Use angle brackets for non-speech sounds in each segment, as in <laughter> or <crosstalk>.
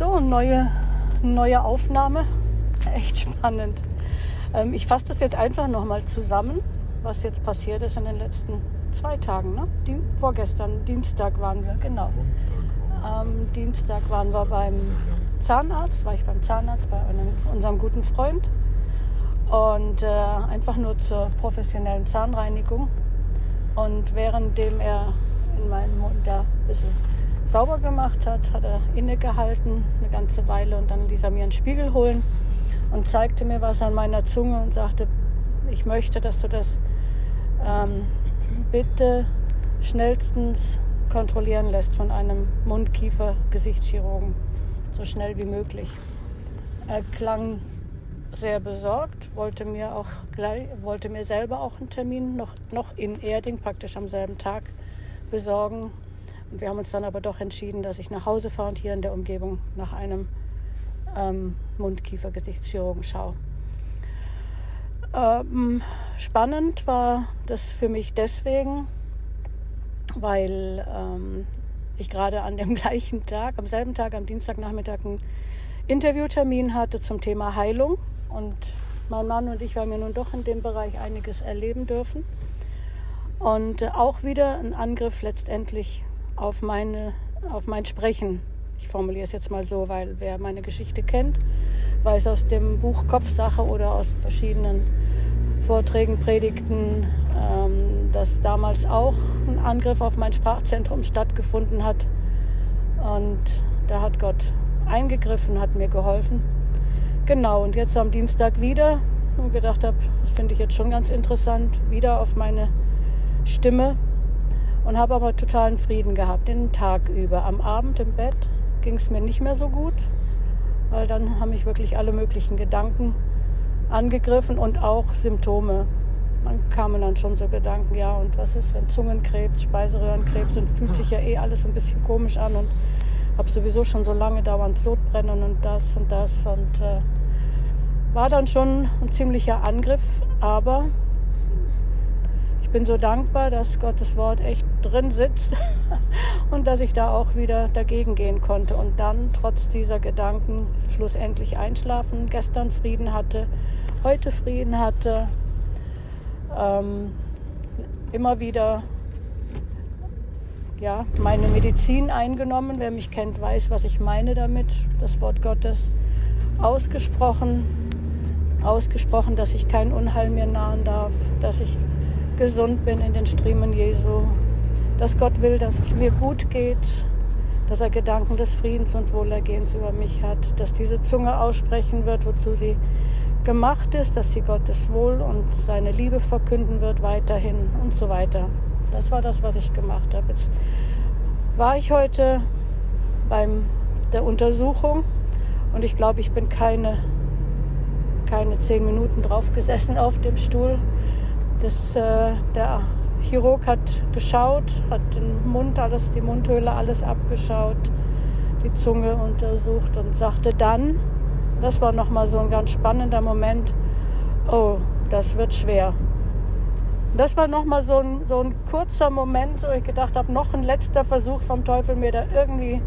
So, neue, neue Aufnahme. Echt spannend. Ähm, ich fasse das jetzt einfach nochmal zusammen, was jetzt passiert ist in den letzten zwei Tagen. Ne? Dien vorgestern, Dienstag waren wir, genau. Am Dienstag waren wir beim Zahnarzt, war ich beim Zahnarzt bei einem, unserem guten Freund. Und äh, einfach nur zur professionellen Zahnreinigung. Und währenddem er in meinem Mund da ein bisschen sauber gemacht hat, hat er innegehalten eine ganze Weile und dann ließ er mir einen Spiegel holen und zeigte mir was an meiner Zunge und sagte, ich möchte, dass du das ähm, bitte schnellstens kontrollieren lässt von einem Mund-Kiefer-Gesichtschirurgen, so schnell wie möglich. Er klang sehr besorgt, wollte mir auch gleich, wollte mir selber auch einen Termin noch, noch in Erding, praktisch am selben Tag, besorgen. Wir haben uns dann aber doch entschieden, dass ich nach Hause fahre und hier in der Umgebung nach einem ähm, Mund-Kiefer-Gesichtschirurgen schaue. Ähm, spannend war das für mich deswegen, weil ähm, ich gerade an dem <laughs> gleichen Tag, am selben Tag, am Dienstagnachmittag einen Interviewtermin hatte zum Thema Heilung. Und mein Mann und ich haben ja nun doch in dem Bereich einiges erleben dürfen. Und äh, auch wieder ein Angriff letztendlich auf, meine, auf mein Sprechen. Ich formuliere es jetzt mal so, weil wer meine Geschichte kennt, weiß aus dem Buch Kopfsache oder aus verschiedenen Vorträgen, Predigten, ähm, dass damals auch ein Angriff auf mein Sprachzentrum stattgefunden hat. Und da hat Gott eingegriffen, hat mir geholfen. Genau, und jetzt am Dienstag wieder und gedacht habe, das finde ich jetzt schon ganz interessant, wieder auf meine Stimme und habe aber totalen Frieden gehabt den Tag über. Am Abend im Bett ging es mir nicht mehr so gut, weil dann haben mich wirklich alle möglichen Gedanken angegriffen und auch Symptome. Dann kamen dann schon so Gedanken, ja, und was ist, wenn Zungenkrebs, Speiseröhrenkrebs und fühlt sich ja eh alles ein bisschen komisch an und habe sowieso schon so lange dauernd Sodbrennen und das und das und äh, war dann schon ein ziemlicher Angriff, aber ich bin so dankbar, dass Gottes Wort echt drin sitzt <laughs> und dass ich da auch wieder dagegen gehen konnte und dann trotz dieser Gedanken schlussendlich einschlafen, gestern Frieden hatte, heute Frieden hatte, ähm, immer wieder ja, meine Medizin eingenommen. Wer mich kennt, weiß, was ich meine damit. Das Wort Gottes ausgesprochen ausgesprochen, dass ich kein Unheil mir nahen darf, dass ich gesund bin in den Striemen Jesu, dass Gott will, dass es mir gut geht, dass er Gedanken des Friedens und Wohlergehens über mich hat, dass diese Zunge aussprechen wird, wozu sie gemacht ist, dass sie Gottes Wohl und seine Liebe verkünden wird weiterhin und so weiter. Das war das, was ich gemacht habe. Jetzt war ich heute beim der Untersuchung und ich glaube, ich bin keine keine zehn Minuten drauf gesessen auf dem Stuhl. Das, äh, der Chirurg hat geschaut, hat den Mund alles, die Mundhöhle alles abgeschaut, die Zunge untersucht und sagte dann, das war nochmal so ein ganz spannender Moment, oh, das wird schwer. Das war nochmal so ein, so ein kurzer Moment, wo ich gedacht habe, noch ein letzter Versuch vom Teufel, mir da irgendwie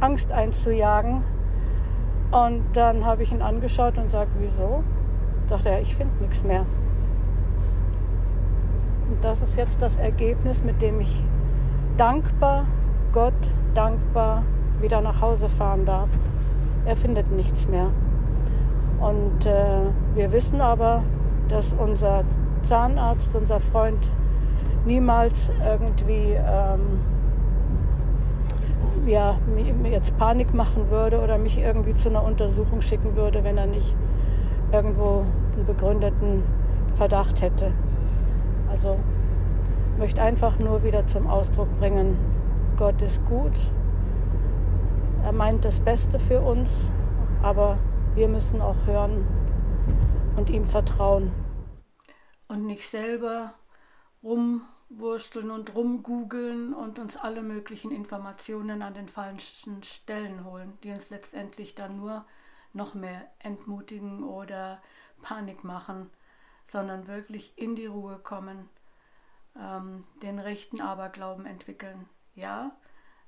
Angst einzujagen. Und dann habe ich ihn angeschaut und sagte, wieso? Sagt er, ich finde nichts mehr. Und das ist jetzt das Ergebnis, mit dem ich dankbar, Gott dankbar wieder nach Hause fahren darf. Er findet nichts mehr. Und äh, wir wissen aber, dass unser Zahnarzt, unser Freund, niemals irgendwie ähm, ja, mir jetzt Panik machen würde oder mich irgendwie zu einer Untersuchung schicken würde, wenn er nicht irgendwo einen begründeten Verdacht hätte. Also möchte einfach nur wieder zum Ausdruck bringen, Gott ist gut. Er meint das Beste für uns, aber wir müssen auch hören und ihm vertrauen. Und nicht selber rum wursteln und rumgoogeln und uns alle möglichen Informationen an den falschen Stellen holen, die uns letztendlich dann nur noch mehr entmutigen oder Panik machen, sondern wirklich in die Ruhe kommen, ähm, den rechten Aberglauben entwickeln. Ja,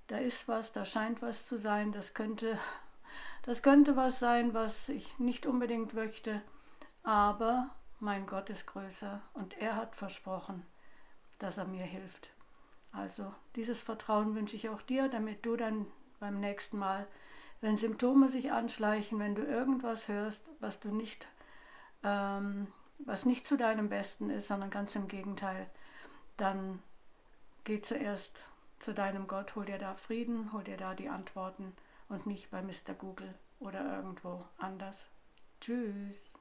da ist was, da scheint was zu sein, das könnte das könnte was sein, was ich nicht unbedingt möchte, aber mein Gott ist größer und er hat versprochen, dass er mir hilft. Also dieses Vertrauen wünsche ich auch dir, damit du dann beim nächsten Mal, wenn Symptome sich anschleichen, wenn du irgendwas hörst, was du nicht, ähm, was nicht zu deinem Besten ist, sondern ganz im Gegenteil, dann geh zuerst zu deinem Gott, hol dir da Frieden, hol dir da die Antworten und nicht bei Mr. Google oder irgendwo anders. Tschüss.